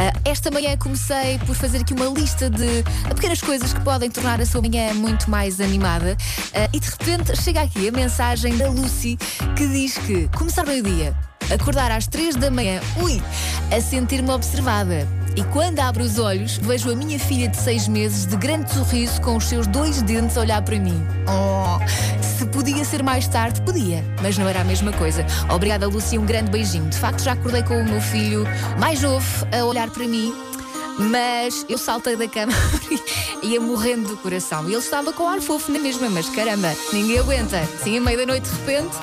Ah, esta manhã comecei por fazer aqui uma lista de pequenas coisas que podem tornar a sua manhã muito mais animada Ah, e de repente chega aqui a mensagem da Lucy que diz que começar bem o dia, acordar às 3 da manhã, ui, a sentir-me observada. E quando abro os olhos, vejo a minha filha de seis meses de grande sorriso com os seus dois dentes a olhar para mim. Oh, ser mais tarde, podia, mas não era a mesma coisa. Obrigada, Lucia, um grande beijinho. De facto, já acordei com o meu filho mais novo a olhar para mim. Mas eu saltei da cama e ia morrendo do coração. E ele estava com ar fofo na mesma, mas caramba, ninguém aguenta. Sim, à meia da noite de repente.